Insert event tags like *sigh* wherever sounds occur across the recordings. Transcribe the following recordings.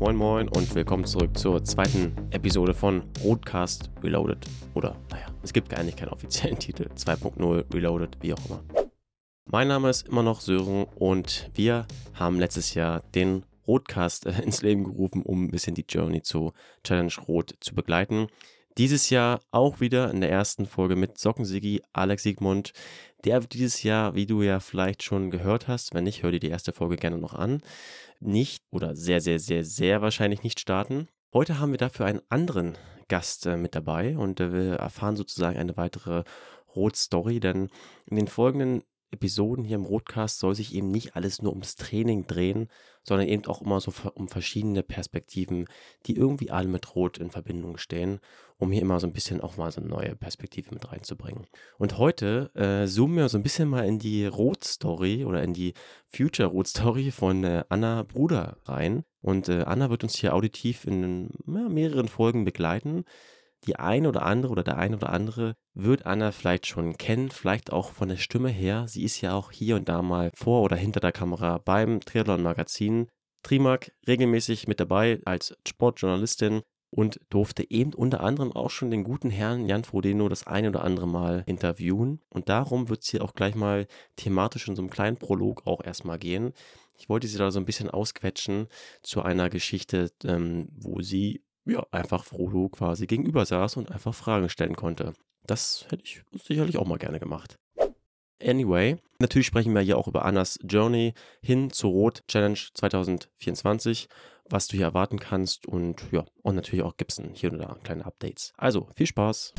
Moin Moin und willkommen zurück zur zweiten Episode von Roadcast Reloaded. Oder, naja, es gibt nicht keinen offiziellen *laughs* Titel. 2.0 Reloaded, wie auch immer. Mein Name ist immer noch Sören und wir haben letztes Jahr den Roadcast äh, *laughs* ins Leben gerufen, um ein bisschen die Journey zu Challenge Rot zu begleiten. Dieses Jahr auch wieder in der ersten Folge mit Sockensigi, Alex Siegmund. Der dieses Jahr, wie du ja vielleicht schon gehört hast, wenn nicht, hör dir die erste Folge gerne noch an, nicht oder sehr, sehr, sehr, sehr wahrscheinlich nicht starten. Heute haben wir dafür einen anderen Gast äh, mit dabei und äh, wir erfahren sozusagen eine weitere Rot-Story, denn in den folgenden Episoden hier im Rotcast soll sich eben nicht alles nur ums Training drehen, sondern eben auch immer so um verschiedene Perspektiven, die irgendwie alle mit Rot in Verbindung stehen, um hier immer so ein bisschen auch mal so eine neue Perspektive mit reinzubringen. Und heute äh, zoomen wir so ein bisschen mal in die Rot-Story oder in die Future-Rot-Story von äh, Anna Bruder rein. Und äh, Anna wird uns hier auditiv in ja, mehreren Folgen begleiten die eine oder andere oder der eine oder andere wird Anna vielleicht schon kennen, vielleicht auch von der Stimme her. Sie ist ja auch hier und da mal vor oder hinter der Kamera beim Triathlon Magazin. Trimark regelmäßig mit dabei als Sportjournalistin und durfte eben unter anderem auch schon den guten Herrn Jan Frodeno das eine oder andere Mal interviewen. Und darum wird es hier auch gleich mal thematisch in so einem kleinen Prolog auch erstmal gehen. Ich wollte sie da so ein bisschen ausquetschen zu einer Geschichte, ähm, wo sie ja, einfach Frodo quasi gegenüber saß und einfach Fragen stellen konnte. Das hätte ich sicherlich auch mal gerne gemacht. Anyway, natürlich sprechen wir hier auch über Annas Journey hin zur Rot Challenge 2024, was du hier erwarten kannst und ja, und natürlich auch Gibson hier und da kleine Updates. Also, viel Spaß!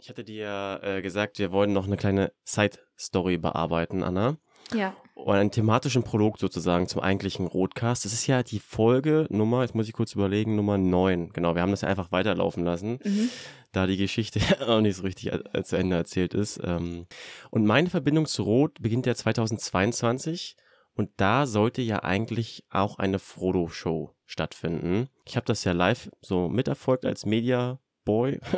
Ich hatte dir äh, gesagt, wir wollen noch eine kleine Side-Story bearbeiten, Anna. Ja. Und einen thematischen Prolog sozusagen zum eigentlichen Rotcast. Das ist ja die Folge Nummer, jetzt muss ich kurz überlegen, Nummer 9. Genau, wir haben das ja einfach weiterlaufen lassen, mhm. da die Geschichte *laughs* auch nicht so richtig äh, zu Ende erzählt ist. Ähm. Und meine Verbindung zu Rot beginnt ja 2022 und da sollte ja eigentlich auch eine Frodo-Show stattfinden. Ich habe das ja live so miterfolgt als Media Boy. *laughs*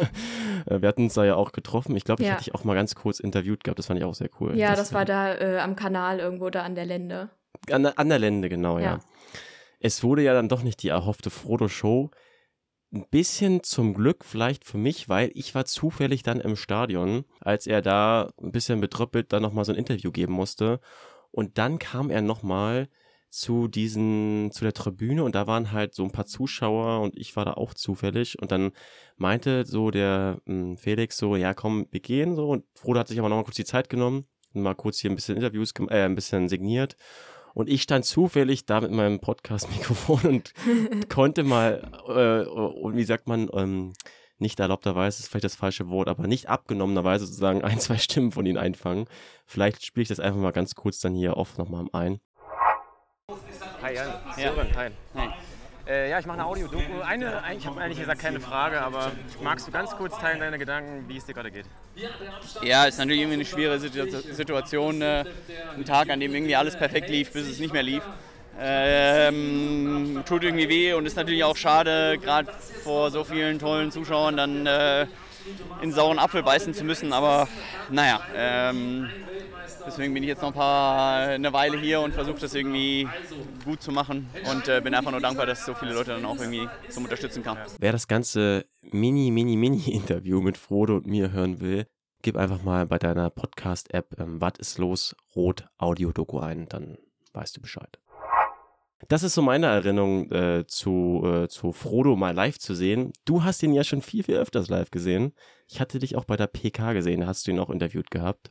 Äh, wir hatten uns da ja auch getroffen. Ich glaube, ich ja. hatte dich auch mal ganz kurz interviewt gehabt. Das fand ich auch sehr cool. Ja, das, das war da äh, am Kanal irgendwo da an der Lände. An, an der Lände, genau, ja. ja. Es wurde ja dann doch nicht die erhoffte Frodo-Show. Ein bisschen zum Glück vielleicht für mich, weil ich war zufällig dann im Stadion, als er da ein bisschen betröppelt dann nochmal so ein Interview geben musste. Und dann kam er nochmal zu diesen, zu der Tribüne und da waren halt so ein paar Zuschauer und ich war da auch zufällig und dann meinte so der mh, hm, Felix so, ja komm, wir gehen so und Frodo hat sich aber nochmal kurz die Zeit genommen und mal kurz hier ein bisschen Interviews, äh, ein bisschen signiert und ich stand zufällig da mit meinem Podcast-Mikrofon und *laughs* konnte mal, äh, und wie sagt man, ähm, nicht erlaubterweise ist vielleicht das falsche Wort, aber nicht abgenommenerweise sozusagen ein, zwei Stimmen von ihnen einfangen. Vielleicht spiele ich das einfach mal ganz kurz dann hier oft nochmal ein. Hi Jan, Sören, hi. hi. Äh, ja, ich mache eine Audio-Doku. Eine, ich habe eigentlich gesagt keine Frage, aber magst du ganz kurz teilen deine Gedanken, wie es dir gerade geht? Ja, ist natürlich irgendwie eine schwere Situation. Äh, ein Tag, an dem irgendwie alles perfekt lief, bis es nicht mehr lief. Ähm, tut irgendwie weh und ist natürlich auch schade, gerade vor so vielen tollen Zuschauern dann äh, in sauren Apfel beißen zu müssen. Aber naja, ähm, Deswegen bin ich jetzt noch ein paar, eine Weile hier und versuche das irgendwie gut zu machen und äh, bin einfach nur dankbar, dass so viele Leute dann auch irgendwie zum Unterstützen kamen. Wer das ganze Mini, Mini, Mini-Interview mit Frodo und mir hören will, gib einfach mal bei deiner Podcast-App ähm, Was ist los? Rot Audio-Doku ein, dann weißt du Bescheid. Das ist so meine Erinnerung äh, zu, äh, zu Frodo mal live zu sehen. Du hast ihn ja schon viel, viel öfters live gesehen. Ich hatte dich auch bei der PK gesehen, da hast du ihn auch interviewt gehabt.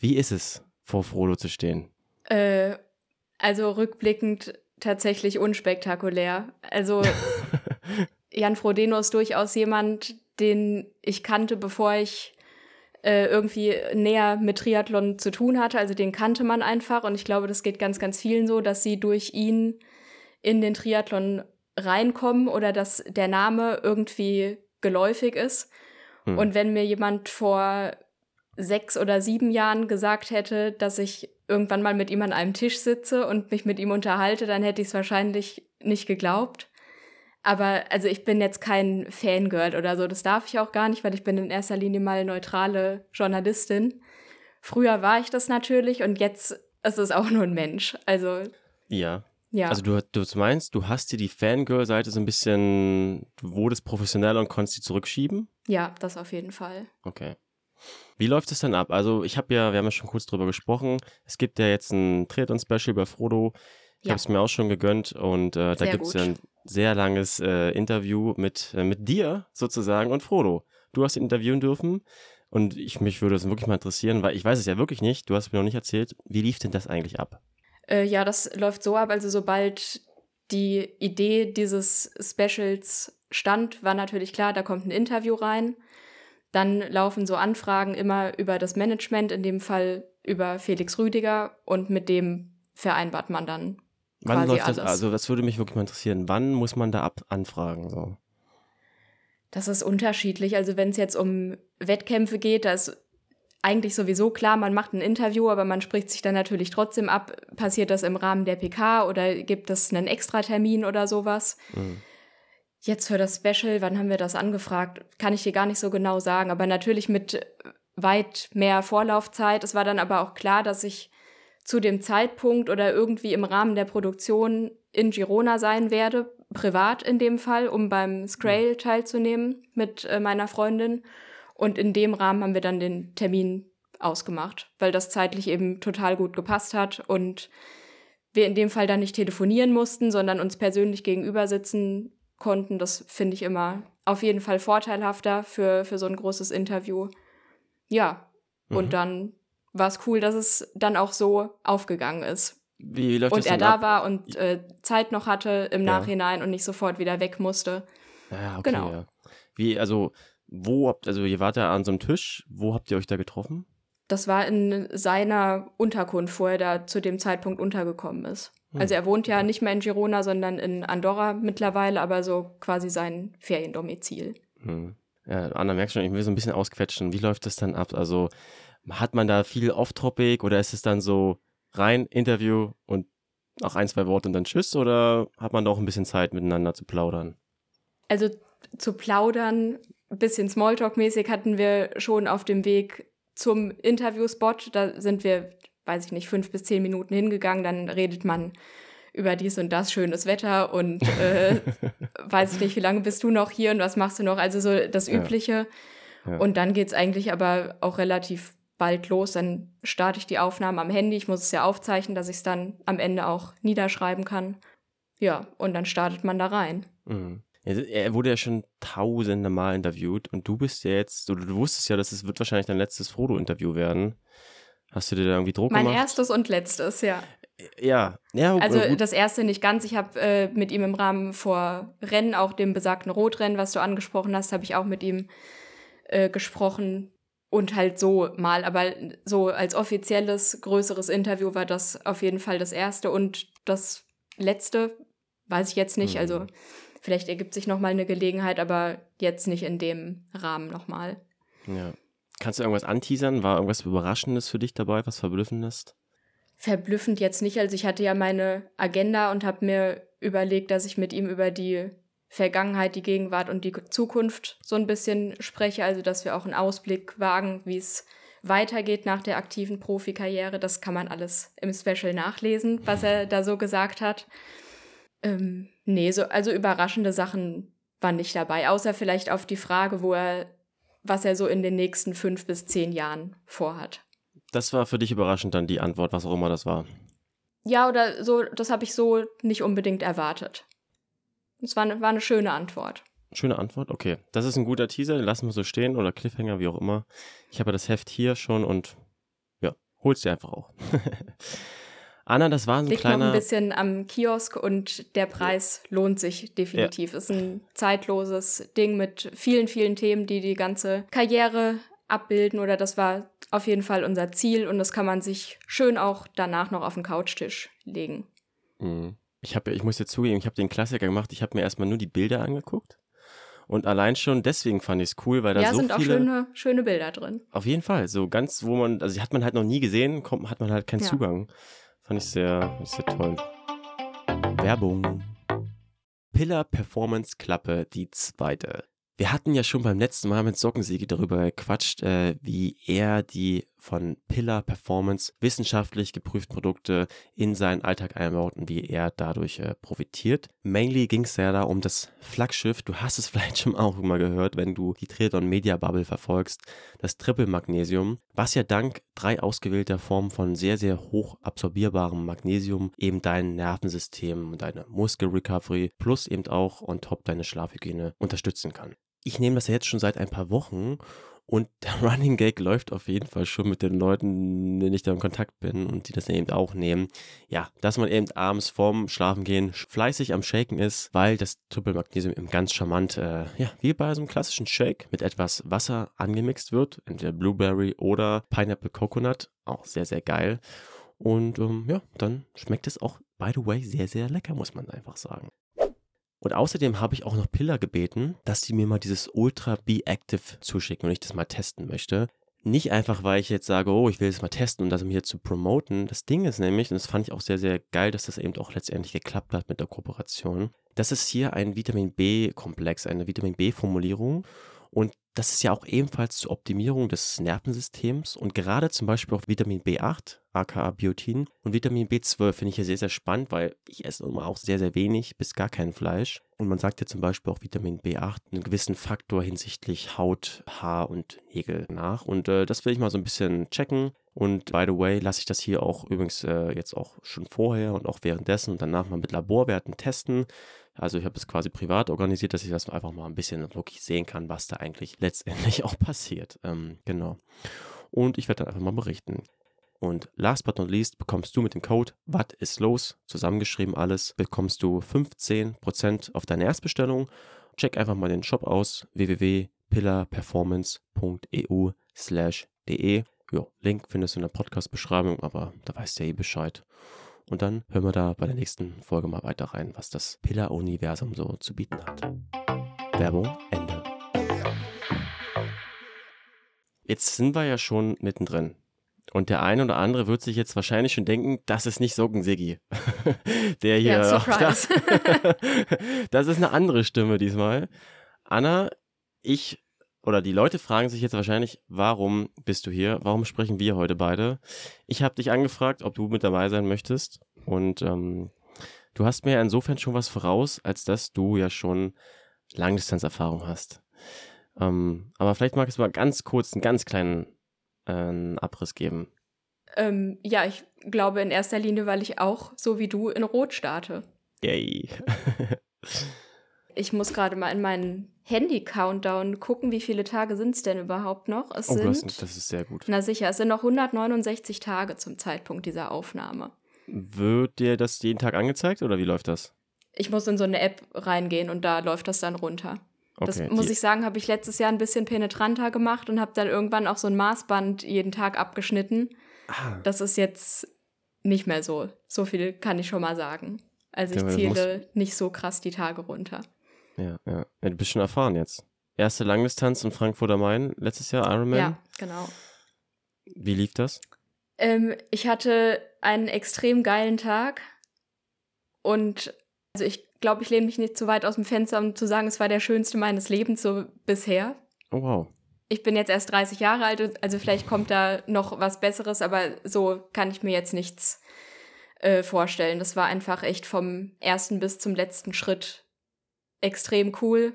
Wie ist es, vor Frodo zu stehen? Äh, also rückblickend tatsächlich unspektakulär. Also *laughs* Jan Frodeno ist durchaus jemand, den ich kannte, bevor ich äh, irgendwie näher mit Triathlon zu tun hatte. Also den kannte man einfach und ich glaube, das geht ganz, ganz vielen so, dass sie durch ihn in den Triathlon reinkommen oder dass der Name irgendwie geläufig ist. Hm. Und wenn mir jemand vor sechs oder sieben Jahren gesagt hätte, dass ich irgendwann mal mit ihm an einem Tisch sitze und mich mit ihm unterhalte, dann hätte ich es wahrscheinlich nicht geglaubt. Aber also ich bin jetzt kein Fangirl oder so, das darf ich auch gar nicht, weil ich bin in erster Linie mal neutrale Journalistin. Früher war ich das natürlich und jetzt ist es auch nur ein Mensch. Also ja. Ja. Also du, du meinst, du hast dir die Fangirl-Seite so ein bisschen, du wurdest professioneller und konntest sie zurückschieben? Ja, das auf jeden Fall. Okay. Wie läuft es dann ab? Also ich habe ja, wir haben ja schon kurz drüber gesprochen, es gibt ja jetzt ein Triathlon-Special bei Frodo. Ich Ja. habe es mir auch schon gegönnt und äh, da gibt es ja ein sehr langes äh, Interview mit, äh, mit dir sozusagen und Frodo. Du hast ihn interviewen dürfen und ich, mich würde es wirklich mal interessieren, weil ich weiß es ja wirklich nicht, du hast mir noch nicht erzählt, wie lief denn das eigentlich ab? Äh, ja, das läuft so ab, also sobald die Idee dieses Specials stand, war natürlich klar, da kommt ein Interview rein. Dann laufen so Anfragen immer über das Management, in dem Fall über Felix Rüdiger und mit dem vereinbart man dann Wann quasi läuft das? alles. Also das würde mich wirklich mal interessieren. Wann muss man da ab anfragen? So? Das ist unterschiedlich. Also wenn es jetzt um Wettkämpfe geht, da ist eigentlich sowieso klar, man macht ein Interview, aber man spricht sich dann natürlich trotzdem ab. Passiert das im Rahmen der PK oder gibt es einen Extratermin oder sowas? Mhm. Jetzt für das Special, wann haben wir das angefragt? Kann ich dir gar nicht so genau sagen, aber natürlich mit weit mehr Vorlaufzeit. Es war dann aber auch klar, dass ich zu dem Zeitpunkt oder irgendwie im Rahmen der Produktion in Girona sein werde, privat in dem Fall, um beim Scrail teilzunehmen mit äh, meiner Freundin. Und in dem Rahmen haben wir dann den Termin ausgemacht, weil das zeitlich eben total gut gepasst hat und wir in dem Fall dann nicht telefonieren mussten, sondern uns persönlich gegenüber sitzen konnten. Das finde ich immer auf jeden Fall vorteilhafter für, für so ein großes Interview. Ja, Mhm. und dann war es cool, dass es dann auch so aufgegangen ist. Wie, läuft Und das er da ab? war und äh, Zeit noch hatte im Ja. Nachhinein und nicht sofort wieder weg musste. Ja, okay, Genau. ja. Wie, also, wo habt, also ihr wart ja an so einem Tisch, wo habt ihr euch da getroffen? Das war in seiner Unterkunft, wo er da zu dem Zeitpunkt untergekommen ist. Hm. Also er wohnt ja nicht mehr in Girona, sondern in Andorra mittlerweile, aber so quasi sein Feriendomizil. Hm. Ja, Anna, merkst schon, ich will so ein bisschen ausquetschen. Wie läuft das dann ab? Also, hat man da viel Off-Topic oder ist es dann so rein Interview und auch ein, zwei Worte und dann Tschüss oder hat man da auch ein bisschen Zeit miteinander zu plaudern? Also zu plaudern, ein bisschen Smalltalk-mäßig hatten wir schon auf dem Weg zum Interviewspot. Da sind wir, weiß ich nicht, fünf bis zehn Minuten hingegangen. Dann redet man über dies und das, schönes Wetter und äh, *laughs* weiß ich nicht, wie lange bist du noch hier und was machst du noch? Also so das Ja. Übliche. Ja. Und dann geht es eigentlich aber auch relativ bald los. Dann starte ich die Aufnahmen am Handy. Ich muss es ja aufzeichnen, dass ich es dann am Ende auch niederschreiben kann. Ja, und dann startet man da rein. Mhm. Ja, Er wurde ja schon tausende Mal interviewt und du bist ja jetzt, du, du wusstest ja, dass es wird wahrscheinlich dein letztes Frodo-Interview werden. Hast du dir da irgendwie Druck Mein gemacht? erstes und letztes, ja. Ja, ja, Also gut. das erste nicht ganz. Ich habe äh, mit ihm im Rahmen vor Rennen, auch dem besagten Rotrennen, was du angesprochen hast, habe ich auch mit ihm äh, gesprochen. Und halt so mal, aber so als offizielles, größeres Interview war das auf jeden Fall das erste. Und das letzte weiß ich jetzt nicht. Mhm. Also vielleicht ergibt sich noch mal eine Gelegenheit, aber jetzt nicht in dem Rahmen noch mal. Ja. Kannst du irgendwas anteasern? War irgendwas Überraschendes für dich dabei, was Verblüffendes? verblüffend jetzt nicht. Also ich hatte ja meine Agenda und habe mir überlegt, dass ich mit ihm über die Vergangenheit, die Gegenwart und die Zukunft so ein bisschen spreche. Also dass wir auch einen Ausblick wagen, wie es weitergeht nach der aktiven Profikarriere. Das kann man alles im Special nachlesen, was er da so gesagt hat. Ähm, nee, so, also überraschende Sachen waren nicht dabei, außer vielleicht auf die Frage, wo er, was er so in den nächsten fünf bis zehn Jahren vorhat. Das war für dich überraschend dann die Antwort, was auch immer das war. Ja, oder so, das habe ich so nicht unbedingt erwartet. Es war, eine- war eine schöne Antwort. Schöne Antwort, okay. Das ist ein guter Teaser, den lassen wir so stehen oder Cliffhanger, wie auch immer. Ich habe das Heft hier schon und ja, hol's dir einfach auch. *laughs* Anna, das war so ein Liegt noch ein kleiner. bisschen am Kiosk und der Preis lohnt sich definitiv. Ist ein zeitloses Ding mit vielen, vielen Themen, die die ganze Karriere abbilden. Oder das war auf jeden Fall unser Ziel und das kann man sich schön auch danach noch auf den Couchtisch legen. Mhm. Ich, hab, ich muss jetzt zugeben, ich habe den Klassiker gemacht. Ich habe mir erstmal nur die Bilder angeguckt. Und allein schon deswegen fand ich es cool, weil da ja, so sind auch viele. schöne, schöne Bilder drin. Auf jeden Fall, so ganz, wo man, also die hat man halt noch nie gesehen, kommt, hat man halt keinen Ja. Zugang. Fand ich sehr, sehr toll. Werbung. Pillar Performance Klappe, die zweite. Wir hatten ja schon beim letzten Mal mit Sockensiege darüber gequatscht, äh, wie er die von Pillar Performance wissenschaftlich geprüfte Produkte in seinen Alltag einbaut und wie er dadurch äh, profitiert. Mainly ging es ja da um das Flaggschiff, du hast es *laughs* vielleicht schon auch mal gehört, wenn du die Triathlon Media Bubble verfolgst, das Triple Magnesium, was ja dank drei ausgewählter Formen von sehr, sehr hoch absorbierbarem Magnesium eben dein Nervensystem, deine Muskelrecovery plus eben auch on top deine Schlafhygiene unterstützen kann. Ich nehme das ja jetzt schon seit ein paar Wochen und *laughs* der Running Gag läuft auf jeden Fall schon mit den Leuten, denen ich da in Kontakt bin und die das eben auch nehmen. Ja, dass man eben abends vorm Schlafengehen fleißig am Shaken ist, weil das Triple Magnesium eben ganz charmant, äh, ja, wie bei so einem klassischen Shake mit etwas Wasser angemixt wird, entweder Blueberry oder Pineapple Coconut. Auch sehr, sehr geil. Und ähm, ja, dann schmeckt es auch, by the way, sehr, sehr lecker, muss man einfach sagen. Und außerdem habe ich auch noch Pillar gebeten, dass sie mir mal dieses Ultra B-Active zuschicken und ich das mal testen möchte. Nicht einfach, weil ich jetzt sage, oh, ich will es mal testen und das mir hier zu promoten. Das Ding ist nämlich, und das fand ich auch sehr, sehr geil, dass das eben auch letztendlich geklappt hat mit der Kooperation. Das ist hier ein Vitamin B-Komplex, eine Vitamin B-Formulierung. Und das ist ja auch ebenfalls zur Optimierung des Nervensystems und gerade zum Beispiel auch Vitamin B8, aka Biotin und Vitamin B12 finde ich ja sehr, sehr spannend, weil ich esse immer auch sehr, sehr wenig bis gar kein Fleisch. Und man sagt ja zum Beispiel auch Vitamin B8 einen gewissen Faktor hinsichtlich Haut, Haar und Nägel nach. Und äh, das will ich mal so ein bisschen checken. Und by the way, lasse ich das hier auch übrigens äh, jetzt auch schon vorher und auch währenddessen und danach mal mit Laborwerten testen. Also ich habe es quasi privat organisiert, dass ich das einfach mal ein bisschen wirklich sehen kann, was da eigentlich letztendlich *laughs* auch passiert. Ähm, genau. Und ich werde dann einfach mal berichten. Und last but not least bekommst du mit dem Code Was ist los, zusammengeschrieben alles, bekommst du 15% auf deine Erstbestellung. Check einfach mal den Shop aus, www.pillarperformance.eu slash de. Link findest du in der Podcast-Beschreibung, aber da weißt du ja eh Bescheid. Und dann hören wir da bei der nächsten Folge mal weiter rein, was das Pillar-Universum so zu bieten hat. Werbung Ende. Jetzt sind wir ja schon mittendrin. Und der eine oder andere wird sich jetzt wahrscheinlich schon denken, das ist nicht Socken Siggi. *laughs* der hier. Ja, surprise. *laughs* das ist eine andere Stimme diesmal. Anna, ich oder die Leute fragen sich jetzt wahrscheinlich, warum bist du hier? Warum sprechen wir heute beide? Ich habe dich angefragt, ob du mit dabei sein möchtest. Und ähm, du hast mir insofern schon was voraus, als dass du ja schon Langdistanzerfahrung hast. Ähm, aber vielleicht magst du mal ganz kurz einen ganz kleinen äh, Abriss geben. Ähm, ja, ich glaube in erster Linie, weil ich auch, so wie du, in Rot starte. Yay. *laughs* ich muss gerade mal in meinen Handy-Countdown gucken, wie viele Tage sind es denn überhaupt noch? Es oh, sind, das, das ist sehr gut. Na sicher, es sind noch 169 Tage zum Zeitpunkt dieser Aufnahme. Wird dir das jeden Tag angezeigt oder wie läuft das? Ich muss in so eine App reingehen und da läuft das dann runter. Okay, das muss ich sagen, habe ich letztes Jahr ein bisschen penetranter gemacht und habe dann irgendwann auch so ein Maßband jeden Tag abgeschnitten. Ah. Das ist jetzt nicht mehr so. So viel kann ich schon mal sagen. Also ich ja, zähle nicht so krass die Tage runter. Ja, ja. ja du bist schon erfahren jetzt. Erste Langdistanz in Frankfurt am Main, letztes Jahr Ironman. Ja, genau. Wie lief das? Ähm, ich hatte einen extrem geilen Tag und also ich glaube, ich lehne mich nicht zu weit aus dem Fenster, um zu sagen, es war der schönste meines Lebens so bisher. Oh wow. Ich bin jetzt erst 30 Jahre alt, also vielleicht kommt da noch was Besseres, aber so kann ich mir jetzt nichts äh, vorstellen. Das war einfach echt vom ersten bis zum letzten Schritt extrem cool.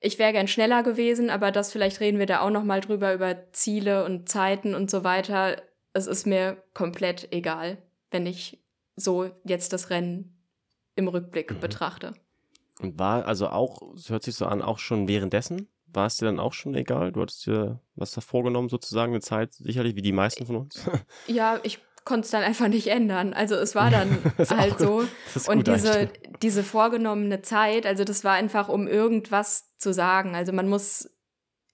Ich wäre gern schneller gewesen, aber das vielleicht reden wir da auch noch mal drüber über Ziele und Zeiten und so weiter. Es ist mir komplett egal, wenn ich so jetzt das Rennen im Rückblick mhm. betrachte. Und war also auch, es hört sich so an, auch schon währenddessen? War es dir dann auch schon egal? Du hattest dir was da vorgenommen, sozusagen, eine Zeit, sicherlich, wie die meisten von uns? ja, ich konnte es dann einfach nicht ändern. Also es war dann *laughs* halt auch, so. Und diese, diese vorgenommene Zeit, also das war einfach, um irgendwas zu sagen. Also man muss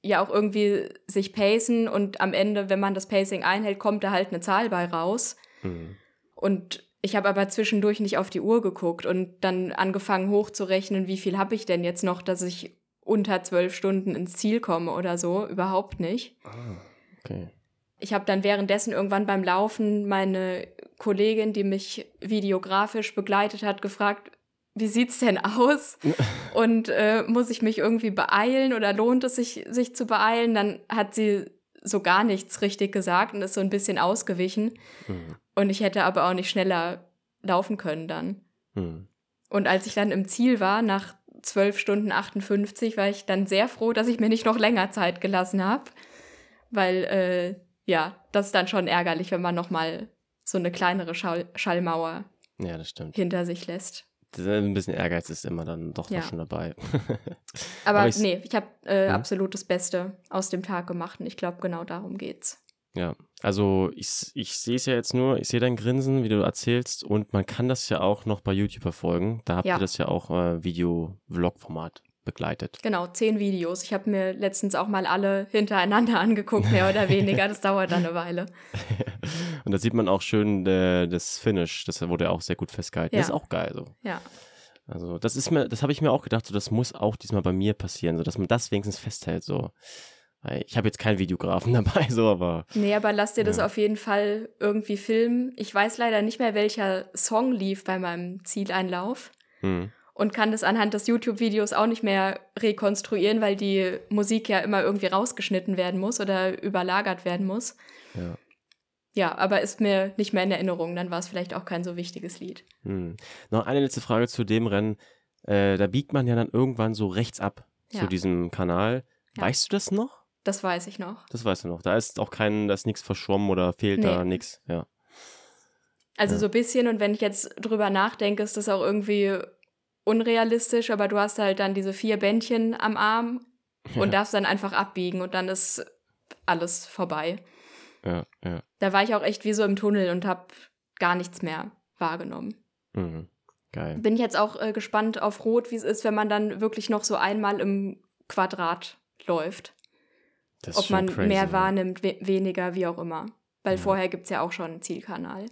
ja auch irgendwie sich pacen und am Ende, wenn man das Pacing einhält, kommt da halt eine Zahl bei raus. Mhm. Und ich habe aber zwischendurch nicht auf die Uhr geguckt und dann angefangen hochzurechnen, wie viel habe ich denn jetzt noch, dass ich unter zwölf Stunden ins Ziel komme oder so. Überhaupt nicht. Ah, okay. Ich habe dann währenddessen irgendwann beim Laufen meine Kollegin, die mich videografisch begleitet hat, gefragt, wie sieht's denn aus? *laughs* Und äh, muss ich mich irgendwie beeilen oder lohnt es sich, sich zu beeilen? Dann hat sie so gar nichts richtig gesagt und ist so ein bisschen ausgewichen. Mhm. Und ich hätte aber auch nicht schneller laufen können dann. Mhm. Und als ich dann im Ziel war, nach 12 Stunden 58, war ich dann sehr froh, dass ich mir nicht noch länger Zeit gelassen habe. Weil, äh, ja, das ist dann schon ärgerlich, wenn man nochmal so eine kleinere Schall Schallmauer ja, hinter sich lässt. Ein bisschen Ehrgeiz ist immer dann doch ja. schon dabei. *laughs* Aber, Aber nee, ich habe äh, hm? absolut das Beste aus dem Tag gemacht und ich glaube, genau darum geht's. Ja, also ich, ich sehe es ja jetzt nur, ich sehe dein Grinsen, wie du erzählst und man kann das ja auch noch bei YouTube verfolgen. Da habt ja. ihr das ja auch äh, Video-Vlog-Format begleitet. Genau, zehn Videos. Ich habe mir letztens auch mal alle hintereinander *laughs* angeguckt, mehr oder weniger. Das dauert dann eine Weile. *laughs* und da sieht man auch schön äh, das Finish. Das wurde auch sehr gut festgehalten. Ja. Das ist auch geil so. Ja. Also das ist mir, das habe ich mir auch gedacht, so das muss auch diesmal bei mir passieren, so dass man das wenigstens festhält. So ich habe jetzt keinen Videografen *laughs* dabei, so, aber. Nee, aber lass dir das auf jeden Fall irgendwie filmen. Ich weiß leider nicht mehr, welcher Song lief bei meinem Zieleinlauf. Hm. Und kann das anhand des YouTube-Videos auch nicht mehr rekonstruieren, weil die Musik ja immer irgendwie rausgeschnitten werden muss oder überlagert werden muss. Ja. Ja, aber ist mir nicht mehr in Erinnerung. Dann war es vielleicht auch kein so wichtiges Lied. Hm. Noch eine letzte Frage zu dem Rennen. Äh, da biegt man ja dann irgendwann so rechts ab ja. zu diesem Kanal. Ja. Weißt du das noch? Das weiß ich noch. Das weißt du noch. Da ist auch kein, da ist nichts verschwommen oder fehlt nee. da nichts, ja. Also ja. so ein bisschen und wenn ich jetzt drüber nachdenke, ist das auch irgendwie unrealistisch, aber du hast halt dann diese vier Bändchen am Arm und ja. darfst dann einfach abbiegen und dann ist alles vorbei. Ja, ja. Da war ich auch echt wie so im Tunnel und habe gar nichts mehr wahrgenommen. Mhm. Geil. Bin jetzt auch äh, gespannt auf Rot, wie es ist, wenn man dann wirklich noch so einmal im Quadrat läuft. Ob man crazy, mehr wahrnimmt, we weniger, wie auch immer. Weil ja. vorher gibt es ja auch schon einen Zielkanal.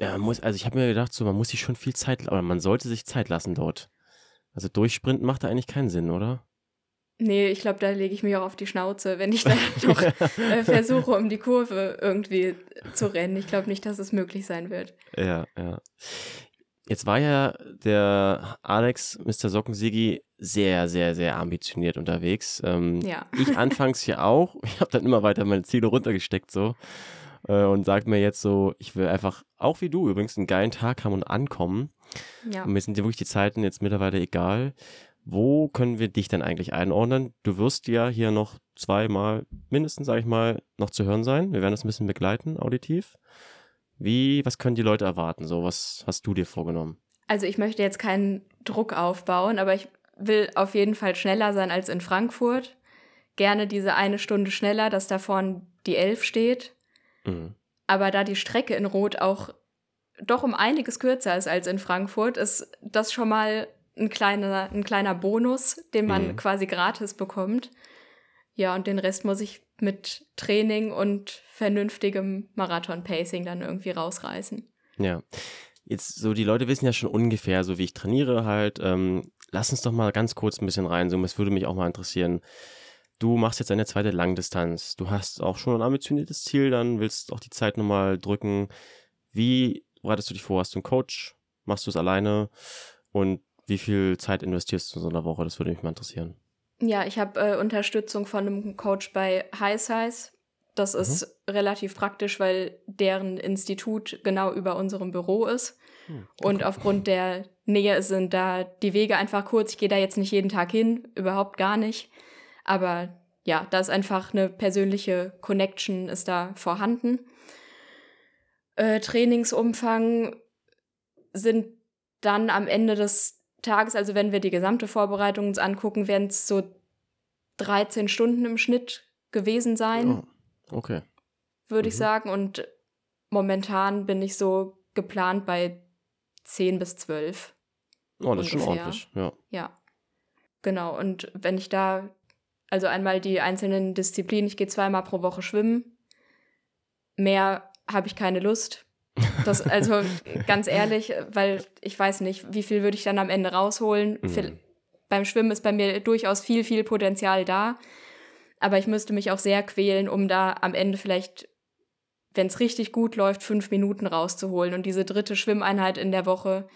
Ja, muss, also ich habe mir gedacht, so, man muss sich schon viel Zeit, aber man sollte sich Zeit lassen dort. Also durchsprinten macht da eigentlich keinen Sinn, oder? Nee, ich glaube, da lege ich mich auch auf die Schnauze, wenn ich da *laughs* noch äh, versuche, um die Kurve irgendwie zu rennen. Ich glaube nicht, dass es möglich sein wird. Ja, ja. Jetzt war ja der Alex, Mr. Sockensigi, sehr, sehr, sehr ambitioniert unterwegs. Ähm, ja. Ich anfangs ja auch. Ich habe dann immer weiter meine Ziele runtergesteckt so äh, und sagt mir jetzt so, ich will einfach, auch wie du übrigens, einen geilen Tag haben und ankommen. Ja. Und mir sind dir wirklich die Zeiten jetzt mittlerweile egal. Wo können wir dich denn eigentlich einordnen? Du wirst ja hier noch zweimal mindestens, sage ich mal, noch zu hören sein. Wir werden das ein bisschen begleiten, auditiv. Wie, was können die Leute erwarten? So, was hast du dir vorgenommen? Also ich möchte jetzt keinen Druck aufbauen, aber ich will auf jeden Fall schneller sein als in Frankfurt. Gerne diese eine Stunde schneller, dass da vorne die Elf steht. Mhm. Aber da die Strecke in Rot auch doch um einiges kürzer ist als in Frankfurt, ist das schon mal ein kleiner, ein kleiner Bonus, den man mhm. quasi gratis bekommt. Ja, und den Rest muss ich mit Training und vernünftigem Marathon-Pacing dann irgendwie rausreißen. Ja. Jetzt so, die Leute wissen ja schon ungefähr, so wie ich trainiere halt. Ähm, lass uns doch mal ganz kurz ein bisschen reinzoomen. Es würde mich auch mal interessieren. Du machst jetzt eine zweite Langdistanz. Du hast auch schon ein ambitioniertes Ziel, dann willst auch die Zeit nochmal drücken. Wie bereitest du dich vor? Hast du einen Coach? Machst du es alleine? Und wie viel Zeit investierst du in so einer Woche? Das würde mich mal interessieren. Ja, ich habe äh, Unterstützung von einem Coach bei High Size. Das mhm. ist relativ praktisch, weil deren Institut genau über unserem Büro ist. Mhm. Und aufgrund der Nähe sind da die Wege einfach kurz. Ich gehe da jetzt nicht jeden Tag hin, überhaupt gar nicht. Aber ja, da ist einfach eine persönliche Connection ist da vorhanden. Äh, Trainingsumfang sind dann am Ende des Tages, also wenn wir die gesamte Vorbereitung uns angucken, werden es so 13 Stunden im Schnitt gewesen sein. Oh, okay. Würde mhm. ich sagen. Und momentan bin ich so geplant bei 10 bis 12. Oh, das ungefähr. ist schon ordentlich, ja. Ja. Genau. Und wenn ich da, also einmal die einzelnen Disziplinen, ich gehe zweimal pro Woche schwimmen. Mehr habe ich keine Lust. Das, also *laughs* ganz ehrlich, weil ich weiß nicht, wie viel würde ich dann am Ende rausholen. Mhm. Beim Schwimmen ist bei mir durchaus viel, viel Potenzial da. Aber ich müsste mich auch sehr quälen, um da am Ende vielleicht, wenn es richtig gut läuft, fünf Minuten rauszuholen. Und diese dritte Schwimmeinheit in der Woche,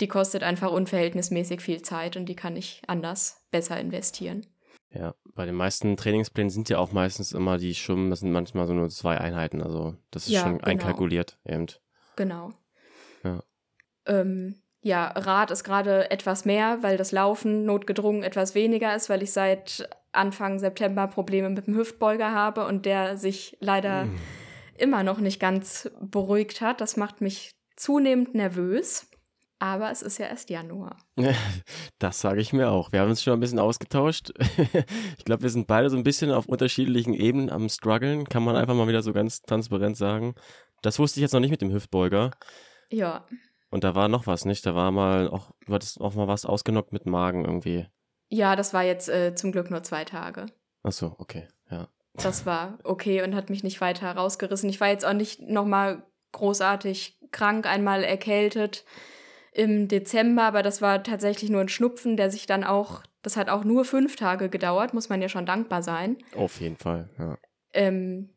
die kostet einfach unverhältnismäßig viel Zeit und die kann ich anders besser investieren. Ja, bei den meisten Trainingsplänen sind ja auch meistens immer die Schwimmen, das sind manchmal so nur zwei Einheiten, also das ist Ja, schon genau. einkalkuliert eben. Genau. Ja. Ähm, ja, Rad ist gerade etwas mehr, weil das Laufen notgedrungen etwas weniger ist, weil ich seit Anfang September Probleme mit dem Hüftbeuger habe und der sich leider Hm. immer noch nicht ganz beruhigt hat. Das macht mich zunehmend nervös. Aber es ist ja erst Januar. *laughs* Das sage ich mir auch. Wir haben uns schon ein bisschen ausgetauscht. *laughs* Ich glaube, wir sind beide so ein bisschen auf unterschiedlichen Ebenen am struggeln, kann man einfach mal wieder so ganz transparent sagen. Das wusste ich jetzt noch nicht mit dem Hüftbeuger. Ja, Und da war noch was, nicht? Da war mal auch, du hattest auch mal was ausgenockt mit Magen irgendwie. ja, das war jetzt äh, zum Glück nur zwei Tage. Ach so, okay, ja. Das war okay und hat mich nicht weiter rausgerissen. Ich war jetzt auch nicht nochmal großartig krank, einmal erkältet im Dezember, aber das war tatsächlich nur ein Schnupfen, der sich dann auch, das hat auch nur fünf Tage gedauert, muss man ja schon dankbar sein. Auf jeden Fall, ja. Ähm,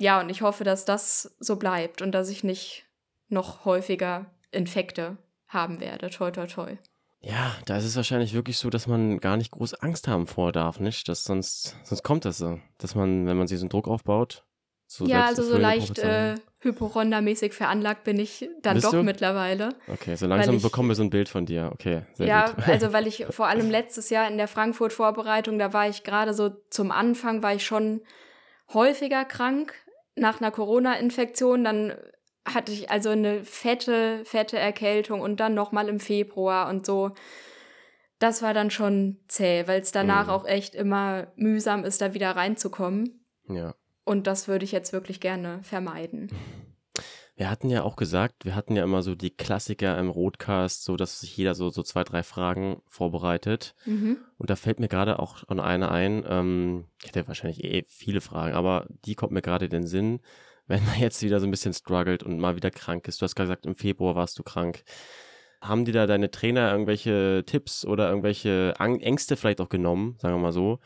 ja, und ich hoffe, dass das so bleibt und dass ich nicht noch häufiger Infekte haben werde. Toi, toi, toi. Ja, da ist es wahrscheinlich wirklich so, dass man gar nicht groß Angst haben vor darf, nicht? Das sonst, sonst kommt das so, dass man, wenn man sich so einen Druck aufbaut, so ja, also so leicht äh, Hypochonda-mäßig veranlagt bin ich dann Bist doch du? mittlerweile. Okay, so langsam ich- bekommen wir so ein Bild von dir. Okay, sehr ja, gut. *laughs* also weil ich vor allem letztes Jahr in der Frankfurt-Vorbereitung, da war ich gerade so zum Anfang, war ich schon häufiger krank nach einer Corona-Infektion. Dann hatte ich also eine fette, fette Erkältung und dann nochmal im Februar und so. Das war dann schon zäh, weil es danach Mhm. auch echt immer mühsam ist, da wieder reinzukommen. ja. Und das würde ich jetzt wirklich gerne vermeiden. Wir hatten ja auch gesagt, wir hatten ja immer so die Klassiker im Roadcast, so dass sich jeder so, so zwei, drei Fragen vorbereitet. Mhm. Und da fällt mir gerade auch schon eine ein. Ähm, ich hätte wahrscheinlich eh viele Fragen, aber die kommt mir gerade in den Sinn, *laughs* wenn man jetzt wieder so ein bisschen struggelt und mal wieder krank ist. Du hast gerade gesagt, im Februar warst du krank. Haben die da deine Trainer irgendwelche Tipps oder irgendwelche Ängste vielleicht auch genommen, sagen wir mal so,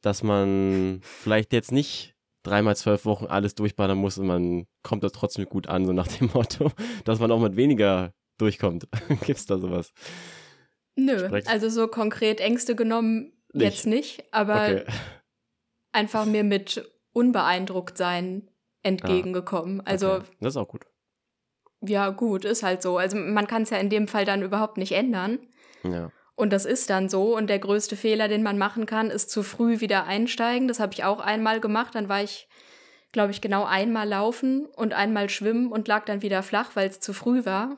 dass man vielleicht jetzt nicht dreimal zwölf Wochen alles durchballern muss und man kommt da trotzdem gut an, so nach dem *laughs* Motto, dass man auch mit weniger durchkommt. *laughs* Gibt's da sowas? Nö, Sprecht- also so konkret Ängste genommen Nicht. jetzt nicht, aber Okay. einfach mir mit unbeeindruckt sein entgegengekommen. Also okay. Das ist auch gut. ja gut, ist halt so. Also man kann es ja in dem Fall dann überhaupt nicht ändern. Ja. Und das ist dann so. Und der größte Fehler, den man machen kann, ist zu früh wieder einsteigen. Das habe ich auch einmal gemacht. Dann war ich, glaube ich, genau einmal laufen und einmal schwimmen und lag dann wieder flach, weil es zu früh war.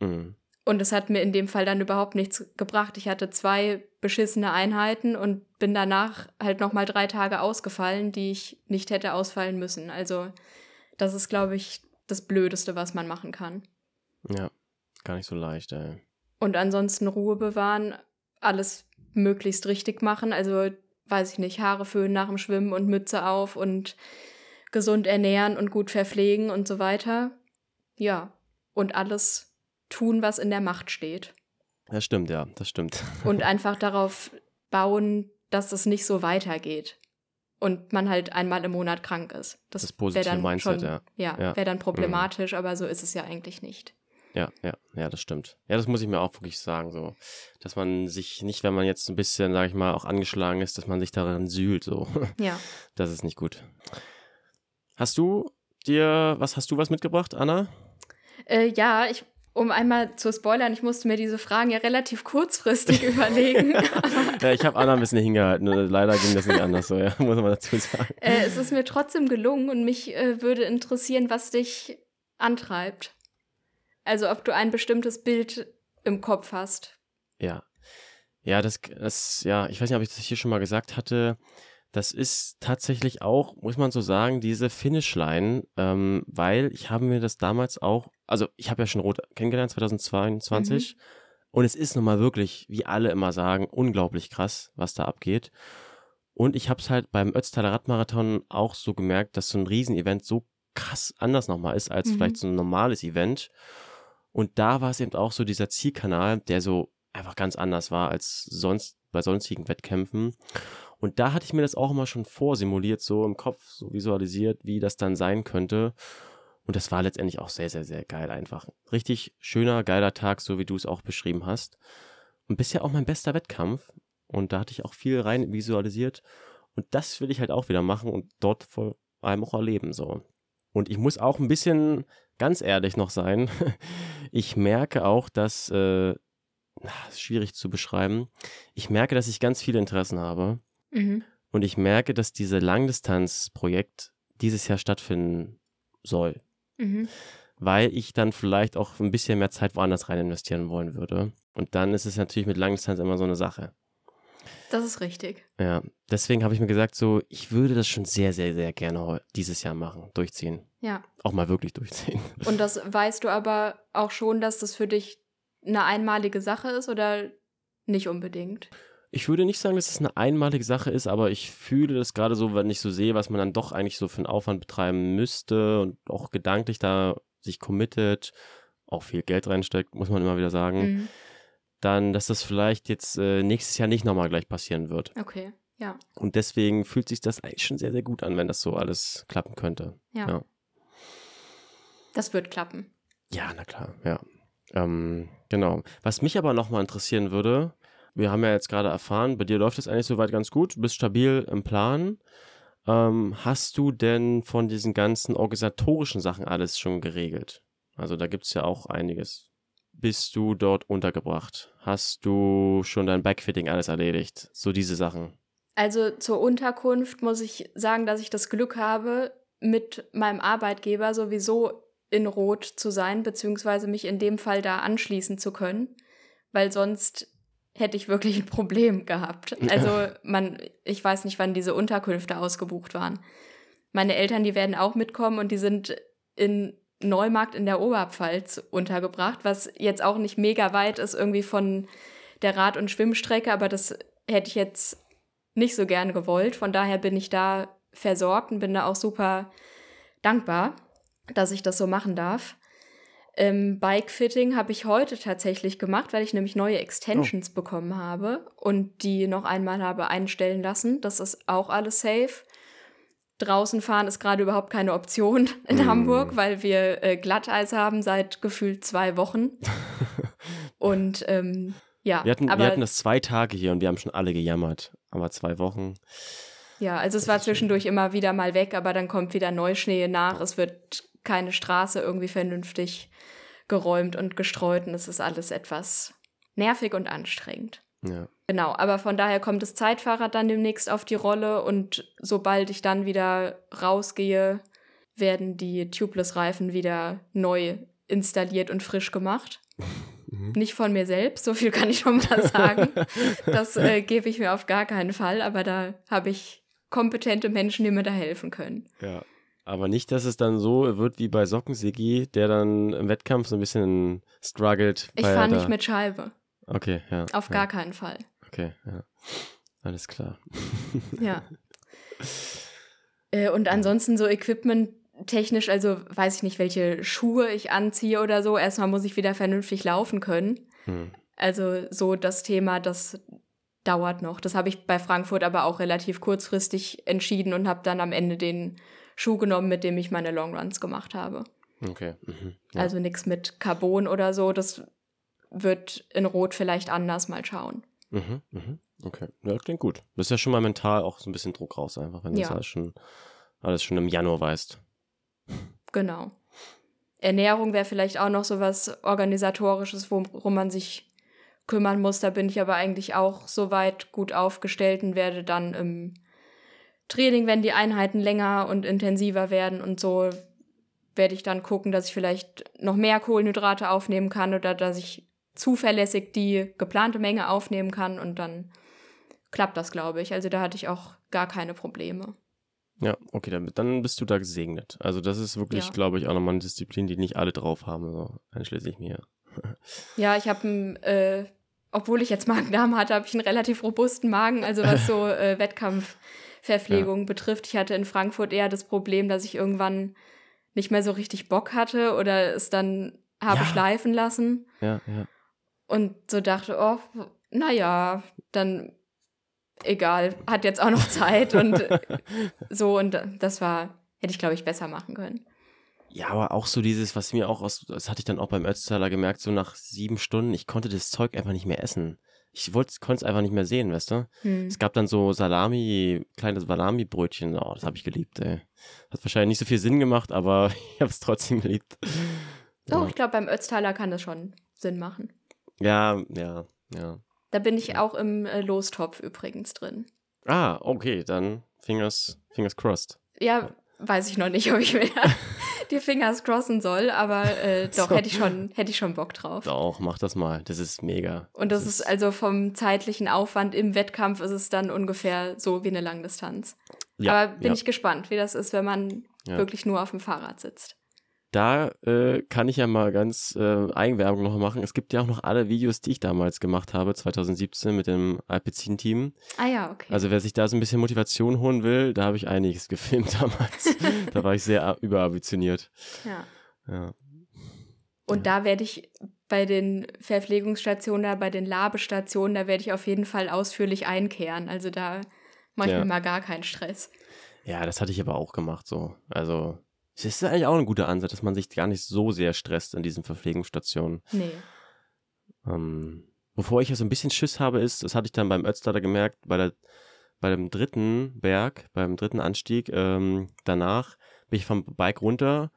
Mhm. Und es hat mir in dem Fall dann überhaupt nichts gebracht. Ich hatte zwei beschissene Einheiten und bin danach halt nochmal drei Tage ausgefallen, die ich nicht hätte ausfallen müssen. Also das ist, glaube ich, das Blödeste, was man machen kann. Ja, gar nicht so leicht, ey. Und ansonsten Ruhe bewahren, alles möglichst richtig machen. Also, weiß ich nicht, Haare föhnen nach dem Schwimmen und Mütze auf und gesund ernähren und gut verpflegen und so weiter. Ja, und alles tun, was in der Macht steht. Das stimmt, ja, das stimmt. *laughs* Und einfach darauf bauen, dass es nicht so weitergeht. Und man halt einmal im Monat krank ist. Das, Das positive dann Mindset, schon, ja. ja, Ja. Mhm. wäre dann problematisch, aber so ist es ja eigentlich nicht. Ja, ja, ja, das stimmt. Ja, das muss ich mir auch wirklich sagen, so, dass man sich nicht, wenn man jetzt ein bisschen, sag ich mal, auch angeschlagen ist, dass man sich daran sühlt, so. *laughs* Ja. Das ist nicht gut. Hast du dir, was hast du was mitgebracht, Anna? Äh, ja, ich, um einmal zu spoilern, ich musste mir diese Fragen ja relativ kurzfristig *laughs* überlegen. *laughs* Ja, ich habe Anna ein bisschen hingehalten. Leider ging das nicht anders, so, ja, muss man dazu sagen. äh, es ist mir trotzdem gelungen und mich äh, würde interessieren, was dich antreibt. Also ob du ein bestimmtes Bild im Kopf hast. Ja. Ja, das, das, ja, ich weiß nicht, ob ich das hier schon mal gesagt hatte. Das ist tatsächlich auch, muss man so sagen, diese Finishline, ähm, weil ich habe mir das damals auch, also ich habe ja schon Rot kennengelernt, 2022. Und es ist nun mal wirklich, wie alle immer sagen, unglaublich krass, was da abgeht. Und ich habe es halt beim Ötztaler Radmarathon auch so gemerkt, dass so ein Riesenevent so krass anders nochmal ist als Mhm. vielleicht so ein normales Event. Und da war es eben auch so dieser Zielkanal, der so einfach ganz anders war als sonst bei sonstigen Wettkämpfen. Und da hatte ich mir das auch immer schon vorsimuliert, so im Kopf, so visualisiert, wie das dann sein könnte. Und das war letztendlich auch sehr, sehr, sehr geil einfach. Richtig schöner, geiler Tag, so wie du es auch beschrieben hast. Und bisher auch mein bester Wettkampf. Und da hatte ich auch viel rein visualisiert. Und das will ich halt auch wieder machen und dort vor allem auch erleben. So. Und ich muss auch ein bisschen ganz ehrlich noch sein. *laughs* Ich merke auch, dass, äh, schwierig zu beschreiben, ich merke, dass ich ganz viele Interessen habe. Mhm. Und ich merke, dass diese Langdistanzprojekt dieses Jahr stattfinden soll. Mhm. Weil ich dann vielleicht auch ein bisschen mehr Zeit woanders rein investieren wollen würde. Und dann ist es natürlich mit Langdistanz immer so eine Sache. Das ist richtig. Ja, deswegen habe ich mir gesagt, so, ich würde das schon sehr, sehr, sehr gerne dieses Jahr machen, durchziehen. Ja. Auch mal wirklich durchziehen. Und das weißt du aber auch schon, dass das für dich eine einmalige Sache ist oder nicht unbedingt? Ich würde nicht sagen, dass es eine einmalige Sache ist, aber ich fühle das gerade so, wenn ich so sehe, was man dann doch eigentlich so für einen Aufwand betreiben müsste und auch gedanklich da sich committet, auch viel Geld reinsteckt, muss man immer wieder sagen. Mhm dann, dass das vielleicht jetzt äh, nächstes Jahr nicht nochmal gleich passieren wird. Okay, ja. Und deswegen fühlt sich das eigentlich schon sehr, sehr gut an, wenn das so alles klappen könnte. Ja. ja. Das wird klappen. Ja, na klar, ja. Ähm, genau. Was mich aber nochmal interessieren würde, wir haben ja jetzt gerade erfahren, bei dir läuft es eigentlich soweit ganz gut, du bist stabil im Plan. Ähm, hast du denn von diesen ganzen organisatorischen Sachen alles schon geregelt? Also da gibt es ja auch einiges bist du dort untergebracht? Hast du schon dein Backfitting alles erledigt? So diese Sachen. Also zur Unterkunft muss ich sagen, dass ich das Glück habe, mit meinem Arbeitgeber sowieso in Rot zu sein, beziehungsweise mich in dem Fall da anschließen zu können, weil sonst hätte ich wirklich ein Problem gehabt. Also man, ich weiß nicht, wann diese Unterkünfte ausgebucht waren. Meine Eltern, die werden auch mitkommen und die sind in Neumarkt in der Oberpfalz untergebracht, was jetzt auch nicht mega weit ist irgendwie von der Rad- und Schwimmstrecke, aber das hätte ich jetzt nicht so gern gewollt. Von daher bin ich da versorgt und bin da auch super dankbar, dass ich das so machen darf. Ähm, Bikefitting habe ich heute tatsächlich gemacht, weil ich nämlich neue Extensions oh. bekommen habe und die noch einmal habe einstellen lassen. Das ist auch alles safe. Draußen fahren ist gerade überhaupt keine Option *laughs* in mm. Hamburg, weil wir äh, Glatteis haben seit gefühlt zwei Wochen. *laughs* und ähm, ja. Wir hatten, wir hatten das zwei Tage hier und wir haben schon alle gejammert. Aber zwei Wochen. Ja, also es war zwischendurch immer wieder mal weg, aber dann kommt wieder Neuschnee nach. Es wird keine Straße irgendwie vernünftig geräumt und gestreut und es ist alles etwas nervig und anstrengend. Ja. Genau, aber von daher kommt das Zeitfahrrad dann demnächst auf die Rolle und sobald ich dann wieder rausgehe, werden die Tubeless-Reifen wieder neu installiert und frisch gemacht. Mhm. Nicht von mir selbst, so viel kann ich schon mal *laughs* sagen. das äh, gebe ich mir auf gar keinen Fall, aber da habe ich kompetente Menschen, die mir da helfen können. Ja. Aber nicht, dass es dann so wird wie bei Sockensigi, der dann im Wettkampf so ein bisschen struggelt. Ich fahre nicht mit Scheibe. Okay, ja. Auf ja. gar keinen Fall. Okay, ja. Alles klar. *laughs* ja. *laughs* Äh, und ansonsten so Equipment technisch, also weiß ich nicht, welche Schuhe ich anziehe oder so. Erstmal muss ich wieder vernünftig laufen können. Hm. Also so das Thema, das dauert noch. Das habe ich bei Frankfurt aber auch relativ kurzfristig entschieden und habe dann am Ende den Schuh genommen, mit dem ich meine Longruns gemacht habe. Okay. Mhm. Ja. Also nichts mit Carbon oder so. Das wird in Rot vielleicht anders mal schauen. Mhm, mhm. Okay, ja, klingt gut. Das ist ja schon mal mental auch so ein bisschen Druck raus, einfach, wenn du ja. das alles schon, alles schon im Januar weißt. Genau. Ernährung wäre vielleicht auch noch so was Organisatorisches, worum man sich kümmern muss. Da bin ich aber eigentlich auch soweit gut aufgestellt und werde dann im Training, wenn die Einheiten länger und intensiver werden und so, werde ich dann gucken, dass ich vielleicht noch mehr Kohlenhydrate aufnehmen kann oder dass ich zuverlässig die geplante Menge aufnehmen kann und dann klappt das, glaube ich. Also da hatte ich auch gar keine Probleme. Ja, okay, dann, dann bist du da gesegnet. Also das ist wirklich, ja. glaube ich, auch nochmal eine Disziplin, die nicht alle drauf haben, so einschließlich mir. *laughs* ja, ich habe äh, obwohl ich jetzt Magen-Darm hatte, habe ich einen relativ robusten Magen, also was *laughs* so äh, Wettkampfverpflegung ja. betrifft. Ich hatte in Frankfurt eher das Problem, dass ich irgendwann nicht mehr so richtig Bock hatte oder es dann habe ja. schleifen lassen. Ja, ja und so dachte, oh, naja, dann egal, hat jetzt auch noch *laughs* Zeit und *laughs* so und das war, hätte ich glaube ich besser machen können. Ja, aber auch so dieses, was mir auch aus, das hatte ich dann auch beim Ötztaler gemerkt, so nach sieben Stunden, ich konnte das Zeug einfach nicht mehr essen. Ich konnte es einfach nicht mehr sehen, weißt du? Hm. Es gab dann so Salami, kleine Salami-Brötchen, oh, das habe ich geliebt, ey. Hat wahrscheinlich nicht so viel Sinn gemacht, aber *laughs* ich habe es trotzdem geliebt. Oh, ja. ich glaube, beim Ötztaler kann das schon Sinn machen. Ja, ja, ja. Da bin ich auch im äh, Lostopf übrigens drin. Ah, okay, dann Fingers, Fingers crossed. Ja, weiß ich noch nicht, ob ich mir *laughs* die Fingers crossen soll, aber äh, *laughs* doch, so. hätte ich, schon, hätte ich schon Bock drauf. Doch, mach das mal. Das ist mega. Und das, das ist, ist also vom zeitlichen Aufwand im Wettkampf ist es dann ungefähr so wie eine Langdistanz. Ja, aber bin ja. ich gespannt, wie das ist, wenn man ja. wirklich nur auf dem Fahrrad sitzt da äh, kann ich ja mal ganz äh, Eigenwerbung noch machen. Es gibt ja auch noch alle Videos, die ich damals gemacht habe, 2017 mit dem Alpecin-Team. Ah ja, okay. Also wer sich da so ein bisschen Motivation holen will, da habe ich einiges *laughs* gefilmt damals. *laughs* da war ich sehr überambitioniert. Ja. ja. Und ja. da werde ich bei den Verpflegungsstationen, da bei den Labestationen, da werde ich auf jeden Fall ausführlich einkehren. Also da mache ich ja. mir mal gar keinen Stress. Ja, das hatte ich aber auch gemacht so. Also das ist eigentlich auch ein guter Ansatz, dass man sich gar nicht so sehr stresst in diesen Verpflegungsstationen. Nee. Ähm, wovor ich ja so ein bisschen Schiss habe, ist, das hatte ich dann beim Ötztaler gemerkt, bei, der, bei dem dritten Berg, beim dritten Anstieg, ähm, danach bin ich vom Bike runter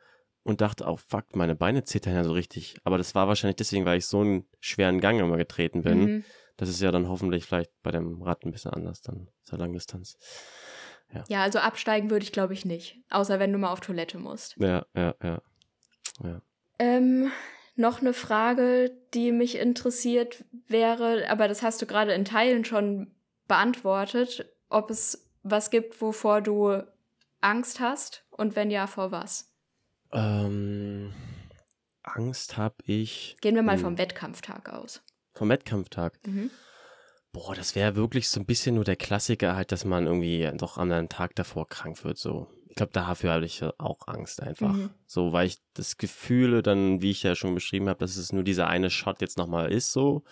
und dachte, oh fuck, meine Beine zittern ja so richtig. Aber das war wahrscheinlich deswegen, weil ich so einen schweren Gang immer getreten bin. Mhm. Das ist ja dann hoffentlich vielleicht bei dem Rad ein bisschen anders dann zur Langdistanz. Ja. ja, also absteigen würde ich glaube ich nicht. Außer wenn du mal auf Toilette musst. Ja, ja, ja. ja. Ähm, noch eine Frage, die mich interessiert wäre, aber das hast du gerade in Teilen schon beantwortet, ob es was gibt, wovor du Angst hast und wenn ja, vor was? Ähm, Angst habe ich. Gehen wir mal hm. vom Wettkampftag aus. Vom Wettkampftag? Mhm. Boah, das wäre wirklich so ein bisschen nur der Klassiker halt, dass man irgendwie doch am Tag davor krank wird, so. Ich glaube, dafür habe ich auch Angst einfach. Mhm. So, weil ich das Gefühl dann, wie ich ja schon beschrieben habe, dass es nur dieser eine Shot jetzt nochmal ist, so.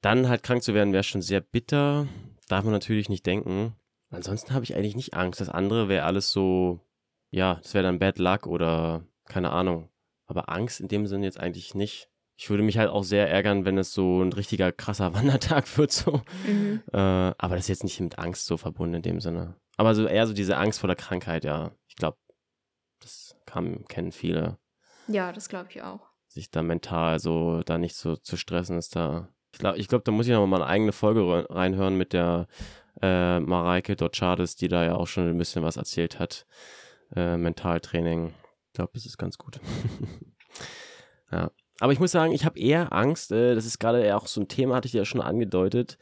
Dann halt krank zu werden, wäre schon sehr bitter. Darf man natürlich nicht denken. Ansonsten habe ich eigentlich nicht Angst. Das andere wäre alles so, ja, das wäre dann Bad Luck oder keine Ahnung. Aber Angst in dem Sinne jetzt eigentlich nicht ich würde mich halt auch sehr ärgern, wenn es so ein richtiger krasser *laughs* Wandertag wird, so. Mhm. Äh, aber das ist jetzt nicht mit Angst so verbunden in dem Sinne. Aber so eher so diese Angst vor der Krankheit, ja. Ich glaube, das kann, kennen viele. Ja, das glaube ich auch. Sich da mental so da nicht so zu stressen ist da. Ich glaube, ich glaub, da muss ich noch mal eine eigene Folge reinhören mit der äh, Mareike Dorchades, die da ja auch schon ein bisschen was erzählt hat. Äh, Mentaltraining. Ich glaube, das ist ganz gut. *laughs* ja. Aber ich muss sagen, ich habe eher Angst, äh, das ist gerade auch so ein Thema, hatte ich ja schon angedeutet,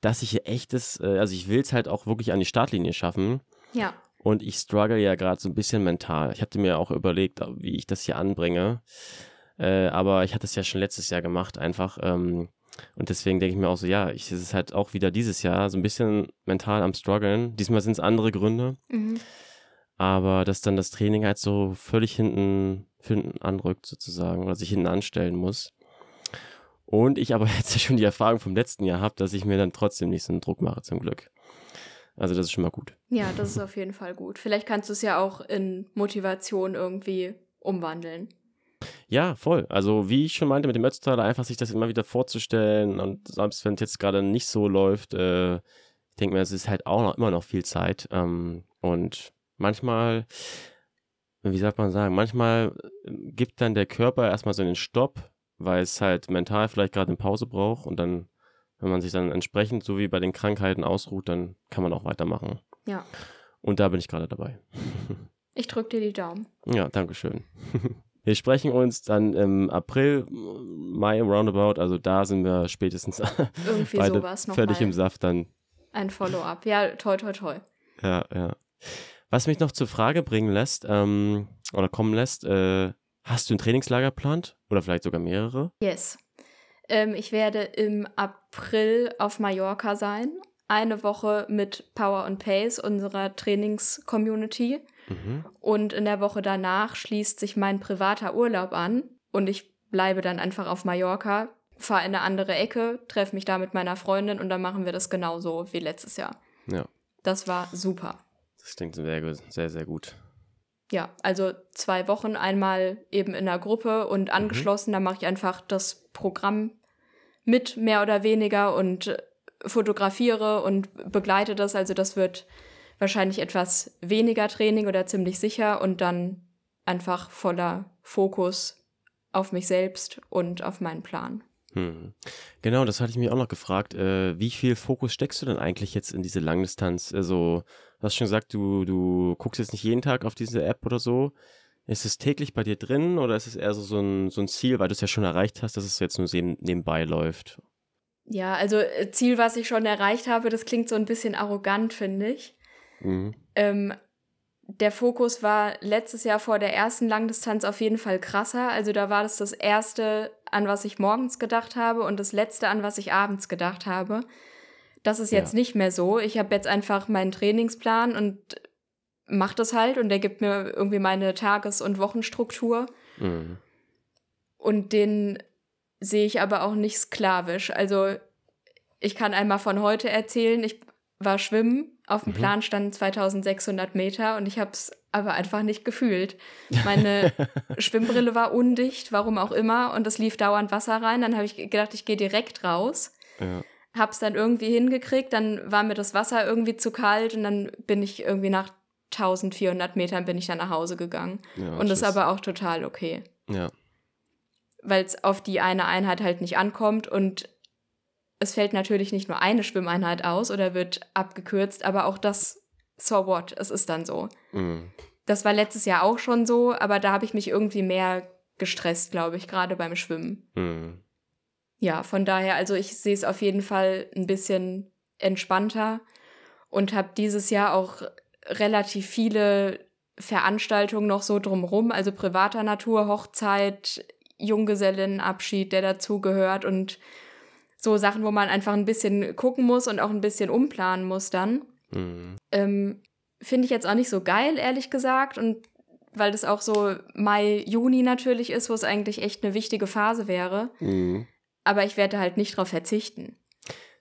dass ich hier echtes, äh, also ich will es halt auch wirklich an die Startlinie schaffen. Ja. Und ich struggle ja gerade so ein bisschen mental. Ich hatte mir auch überlegt, wie ich das hier anbringe. Äh, aber ich hatte es ja schon letztes Jahr gemacht, einfach. Ähm, und deswegen denke ich mir auch so, ja, ich, es ist halt auch wieder dieses Jahr so ein bisschen mental am struggeln. Diesmal sind es andere Gründe. Mhm. Aber dass dann das Training halt so völlig hinten hinten anrückt sozusagen oder sich hinten anstellen muss. Und ich aber *laughs* jetzt schon die Erfahrung vom letzten Jahr habe, dass ich mir dann trotzdem nicht so einen Druck mache, zum Glück. Also das ist schon mal gut. Ja, das ist auf jeden Fall gut. Vielleicht kannst du es ja auch in Motivation irgendwie umwandeln. Ja, voll. Also wie ich schon meinte mit dem Ötztaler, einfach sich das immer wieder vorzustellen und selbst wenn es jetzt gerade nicht so läuft, äh, ich denke mir, es ist halt auch noch immer noch viel Zeit ähm, und manchmal wie sagt man sagen, manchmal äh, gibt dann der Körper erstmal so einen Stopp, weil es halt mental vielleicht gerade eine Pause braucht und dann, wenn man sich dann entsprechend so wie bei den Krankheiten ausruht, dann kann man auch weitermachen. Ja. Und da bin ich gerade dabei. *laughs* Ich drücke dir die Daumen. Ja, danke schön. *laughs* Wir sprechen uns dann im April, Mai roundabout, also da sind wir spätestens *laughs* Irgendwie beide sowas noch völlig im Saft dann. Ein Follow-up. Ja, toll, toll, toll. Ja, ja. Was mich noch zur Frage bringen lässt, ähm, oder kommen lässt, äh, hast du ein Trainingslager geplant? Oder vielleicht sogar mehrere? Yes. Ähm, ich werde im April auf Mallorca sein. Eine Woche mit Power and Pace, unserer Trainings-Community. Mhm. Und in der Woche danach schließt sich mein privater Urlaub an. Und ich bleibe dann einfach auf Mallorca, fahre in eine andere Ecke, treffe mich da mit meiner Freundin und dann machen wir das genauso wie letztes Jahr. Ja. Das war super. Das klingt sehr, sehr, sehr gut. Ja, also zwei Wochen einmal eben in der Gruppe und mhm. angeschlossen. Mhm. Da mache ich einfach das Programm mit, mehr oder weniger, und fotografiere und begleite das. Also das wird wahrscheinlich etwas weniger Training oder ziemlich sicher und dann einfach voller Fokus auf mich selbst und auf meinen Plan. Hm. Genau, das hatte ich mir auch noch gefragt. Äh, wie viel Fokus steckst du denn eigentlich jetzt in diese Langdistanz? Also, du hast schon gesagt, du, du guckst jetzt nicht jeden Tag auf diese App oder so. Ist es täglich bei dir drin oder ist es eher so, so, ein, so ein Ziel, weil du es ja schon erreicht hast, dass es jetzt nur nebenbei läuft? Ja, also äh, Ziel, was ich schon erreicht habe, das klingt so ein bisschen arrogant, finde ich. Mhm. Ähm, der Fokus war letztes Jahr vor der ersten Langdistanz auf jeden Fall krasser. Also da war das das erste, an was ich morgens gedacht habe und das letzte, an was ich abends gedacht habe. Das ist jetzt ja. nicht mehr so. Ich habe jetzt einfach meinen Trainingsplan und mache das halt und der gibt mir irgendwie meine Tages- und Wochenstruktur. Mhm. Und den sehe ich aber auch nicht sklavisch. Also ich kann einmal von heute erzählen. Ich war schwimmen auf dem mhm. Plan standen 2600 Meter und ich habe es aber einfach nicht gefühlt. Meine *laughs* Schwimmbrille war undicht, warum auch immer, und es lief dauernd Wasser rein. Dann habe ich gedacht, ich gehe direkt raus. Ja. Hab's dann irgendwie hingekriegt, dann war mir das Wasser irgendwie zu kalt und dann bin ich irgendwie nach 1400 Metern bin ich dann nach Hause gegangen. Ja, und das ist aber auch total okay. Ja. Weil es auf die eine Einheit halt nicht ankommt und es fällt natürlich nicht nur eine Schwimmeinheit aus oder wird abgekürzt, aber auch das, so what, es ist dann so. Mhm. Das war letztes Jahr auch schon so, aber da habe ich mich irgendwie mehr gestresst, glaube ich, gerade beim Schwimmen. Mhm. Ja, von daher, also ich sehe es auf jeden Fall ein bisschen entspannter und habe dieses Jahr auch relativ viele Veranstaltungen noch so drumrum, also privater Natur, Hochzeit, Junggesellinnenabschied, der dazugehört und so Sachen, wo man einfach ein bisschen gucken muss und auch ein bisschen umplanen muss dann. Mhm. Ähm, Finde ich jetzt auch nicht so geil, ehrlich gesagt. Und weil das auch so Mai, Juni natürlich ist, wo es eigentlich echt eine wichtige Phase wäre. Mhm. Aber ich werde halt nicht drauf verzichten.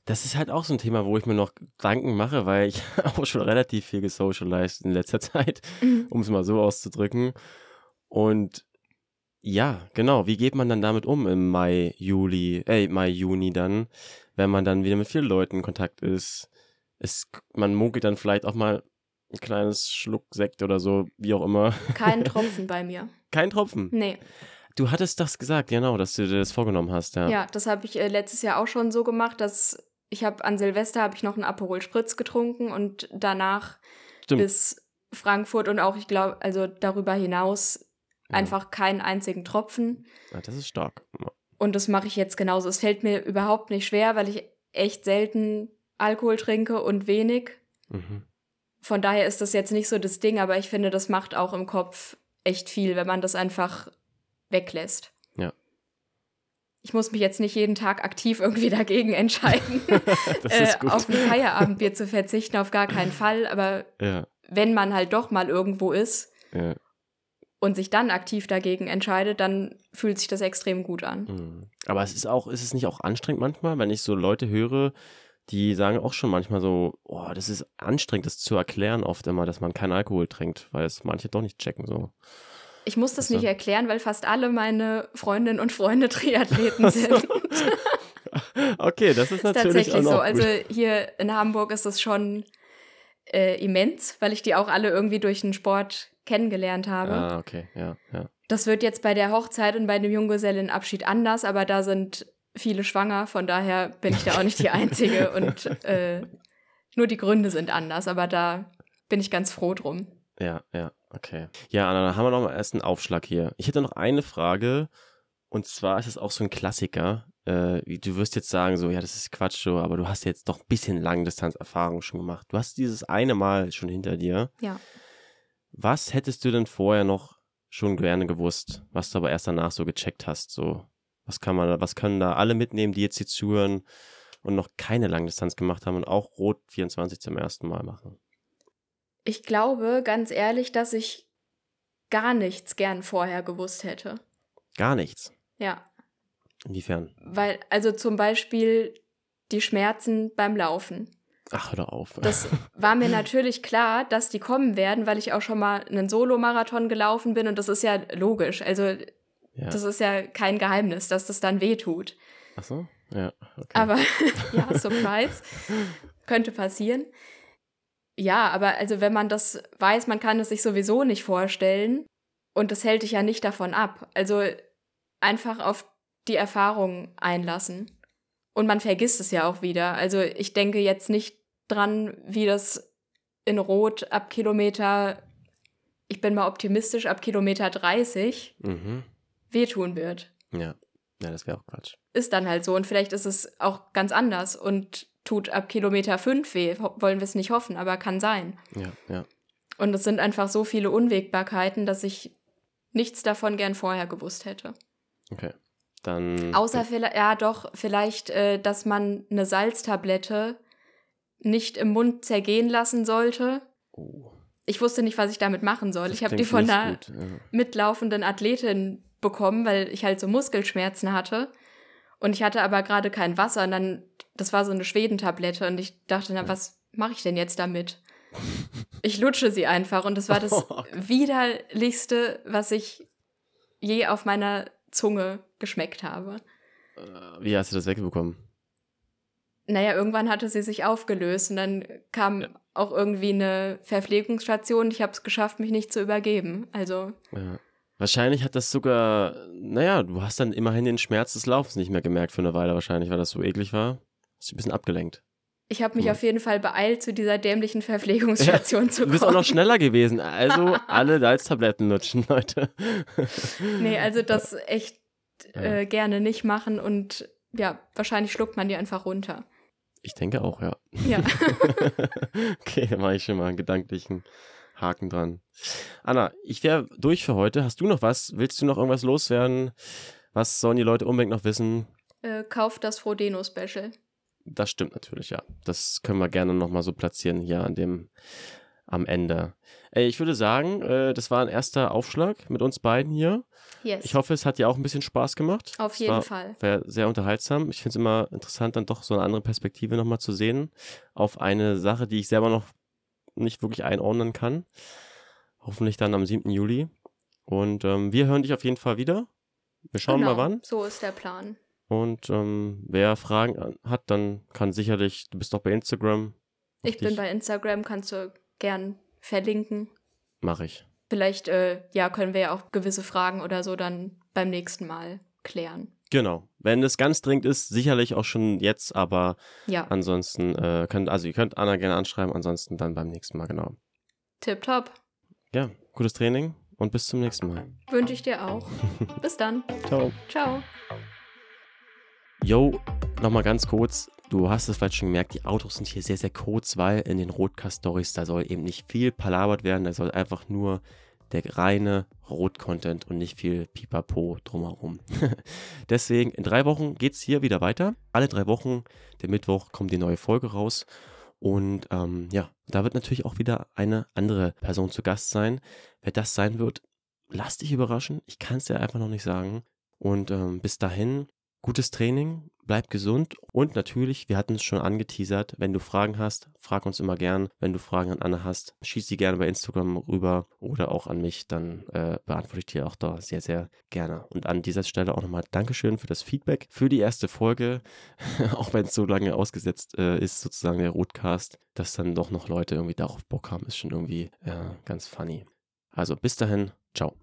Das ist halt auch so ein Thema, wo ich mir noch Gedanken mache, weil ich *laughs* auch schon relativ viel gesocialized in letzter Zeit, mhm. um es mal so auszudrücken. Und ja, genau. Wie geht man dann damit um im Mai, Juli, äh, Mai, Juni dann, wenn man dann wieder mit vielen Leuten in Kontakt ist? Es, man munkelt dann vielleicht auch mal ein kleines Schluck Sekt oder so, wie auch immer. Kein *laughs* Tropfen bei mir. Kein Tropfen? Nee. Du hattest das gesagt, genau, dass du dir das vorgenommen hast, ja. Ja, das habe ich äh, letztes Jahr auch schon so gemacht, dass ich habe an Silvester habe ich noch einen Aperol Spritz getrunken und danach Stimmt. bis Frankfurt und auch ich glaube, also darüber hinaus Einfach keinen einzigen Tropfen. Ja, das ist stark. Ja. Und das mache ich jetzt genauso. Es fällt mir überhaupt nicht schwer, weil ich echt selten Alkohol trinke und wenig. Mhm. Von daher ist das jetzt nicht so das Ding, aber ich finde, das macht auch im Kopf echt viel, wenn man das einfach weglässt. Ja. Ich muss mich jetzt nicht jeden Tag aktiv irgendwie *laughs* dagegen entscheiden, *laughs* äh, auf ein Feierabendbier zu verzichten, auf gar keinen Fall. Aber ja. wenn man halt doch mal irgendwo ist, ja und sich dann aktiv dagegen entscheidet, dann fühlt sich das extrem gut an. Mhm. Aber es ist auch, ist es nicht auch anstrengend manchmal, wenn ich so Leute höre, die sagen auch schon manchmal so, oh, das ist anstrengend, das zu erklären oft immer, dass man keinen Alkohol trinkt, weil es manche doch nicht checken so. Ich muss das also, nicht erklären, weil fast alle meine Freundinnen und Freunde Triathleten *laughs* sind. *laughs* okay, das ist natürlich ist tatsächlich so. Also hier in Hamburg ist es schon äh, immens, weil ich die auch alle irgendwie durch den Sport kennengelernt habe. Ah, okay, ja, ja. Das wird jetzt bei der Hochzeit und bei dem Junggesellenabschied anders, aber da sind viele schwanger, von daher bin ich da auch nicht die Einzige *laughs* und äh, nur die Gründe sind anders, aber da bin ich ganz froh drum. Ja, ja, okay. Ja, Anna, dann haben wir noch mal erst einen Aufschlag hier. Ich hätte noch eine Frage und zwar ist es auch so ein Klassiker. Äh, du wirst jetzt sagen, so, ja, das ist Quatsch, so, aber du hast jetzt doch ein bisschen Langdistanzerfahrung schon gemacht. Du hast dieses eine Mal schon hinter dir. Ja. Was hättest du denn vorher noch schon gerne gewusst, was du aber erst danach so gecheckt hast? So, was kann man, was können da alle mitnehmen, die jetzt hier zuhören und noch keine Langdistanz gemacht haben und auch Rot 24 zum ersten Mal machen? Ich glaube, ganz ehrlich, dass ich gar nichts gern vorher gewusst hätte. Gar nichts? Ja. Inwiefern? Weil, also zum Beispiel die Schmerzen beim Laufen. Ach, hör auf. Das *laughs* war mir natürlich klar, dass die kommen werden, weil ich auch schon mal einen Solo-Marathon gelaufen bin und das ist ja logisch. Also, ja. das ist ja kein Geheimnis, dass das dann weh tut. Ach so? Ja, okay. Aber *laughs* *laughs* ja, Surprise. Könnte passieren. Ja, aber also wenn man das weiß, man kann es sich sowieso nicht vorstellen und das hält dich ja nicht davon ab. Also einfach auf die Erfahrung einlassen. Und man vergisst es ja auch wieder. Also ich denke jetzt nicht dran, wie das in Rot ab Kilometer, ich bin mal optimistisch, ab Kilometer 30 Mhm. wehtun wird. Ja. Ja, das wäre auch Quatsch. Ist dann halt so. Und vielleicht ist es auch ganz anders und tut ab Kilometer 5 weh. Wollen wir es nicht hoffen, aber kann sein. Ja, ja. Und es sind einfach so viele Unwägbarkeiten, dass ich nichts davon gern vorher gewusst hätte. Okay. Dann. Außer vielleicht, ja doch, vielleicht, äh, dass man eine Salztablette nicht im Mund zergehen lassen sollte. Oh, Ich wusste nicht, was ich damit machen soll. das ich habe die von einer gut, ja. mitlaufenden Athletin bekommen, weil ich halt so Muskelschmerzen hatte. Und ich hatte aber gerade kein Wasser. Und dann, das war so eine Schwedentablette. Und ich dachte, na, was mache ich denn jetzt damit? *laughs* Ich lutsche sie einfach. Und das war das *laughs* Oh. widerlichste, was ich je auf meiner Zunge geschmeckt habe. Äh, Wie hast du das wegbekommen? Naja, irgendwann hatte sie sich aufgelöst und dann kam Ja. auch irgendwie eine Verpflegungsstation. Ich habe es geschafft, mich nicht zu übergeben. Also, Ja. Wahrscheinlich hat das sogar, naja, du hast dann immerhin den Schmerz des Laufens nicht mehr gemerkt für eine Weile wahrscheinlich, weil das so eklig war. Hast dich ein bisschen abgelenkt. ich habe mich Cool. auf jeden Fall beeilt, zu dieser dämlichen *laughs* Verpflegungsstation zu Du kommen. bist auch noch schneller gewesen. Also *laughs* alle Salztabletten lutschen, *laughs* Leute. Nee, also das echt Ja. äh, gerne nicht machen und ja, wahrscheinlich schluckt man die einfach runter. Ich denke auch, ja. Ja. okay, dann mache ich schon mal einen gedanklichen Haken dran. Anna, ich wäre durch für heute. Hast du noch was? Willst du noch irgendwas loswerden? Was sollen die Leute unbedingt noch wissen? äh, kauft das Frodeno-Special. Das stimmt natürlich, ja. Das können wir gerne nochmal so platzieren hier an dem, am Ende. Ey, ich würde sagen, äh, das war ein erster Aufschlag mit uns beiden hier. Yes. Ich hoffe, es hat dir auch ein bisschen Spaß gemacht. Auf jeden war, Fall. Wäre sehr unterhaltsam. Ich finde es immer interessant, dann doch so eine andere Perspektive nochmal zu sehen auf eine Sache, die ich selber noch nicht wirklich einordnen kann. Hoffentlich dann am 7. Juli. Und ähm, wir hören dich auf jeden Fall wieder. Wir schauen genau, mal wann. So ist der Plan. Und ähm, wer Fragen hat, dann kann sicherlich, du bist doch bei Instagram. Ich bin bei Instagram, kannst du gern verlinken. Mache ich. Vielleicht, äh, ja, können wir ja auch gewisse Fragen oder so dann beim nächsten Mal klären. Genau. Wenn es ganz dringend ist, sicherlich auch schon jetzt, aber Ja, ansonsten äh, könnt, also ihr könnt Anna gerne anschreiben, ansonsten dann beim nächsten Mal, genau. tipptopp. Ja, gutes Training und bis zum nächsten Mal. Wünsche ich dir auch. *laughs* Bis dann. Ciao. Ciao. Yo, nochmal ganz kurz. Du hast es vielleicht schon gemerkt, die Autos sind hier sehr, sehr kurz, weil in den Rotcast-Stories, da soll eben nicht viel palabert werden, da soll einfach nur der reine Rot-Content und nicht viel Pipapo drumherum. *laughs* Deswegen, in drei Wochen geht es hier wieder weiter. Alle drei Wochen, der Mittwoch, kommt die neue Folge raus. Und ähm, ja, da wird natürlich auch wieder eine andere Person zu Gast sein. Wer das sein wird, lass dich überraschen. Ich kann es dir einfach noch nicht sagen. Und ähm, bis dahin, gutes Training, bleib gesund und natürlich, wir hatten es schon angeteasert, wenn du Fragen hast, frag uns immer gern. Wenn du Fragen an Anne hast, schieß sie gerne bei Instagram rüber oder auch an mich, dann äh, beantworte ich dir auch da sehr, sehr gerne. Und an dieser Stelle auch nochmal Dankeschön für das Feedback, für die erste Folge, *laughs* auch wenn es so lange ausgesetzt äh, ist, sozusagen der Rootcast, dass dann doch noch Leute irgendwie darauf Bock haben, ist schon irgendwie äh, ganz funny. Also bis dahin, ciao.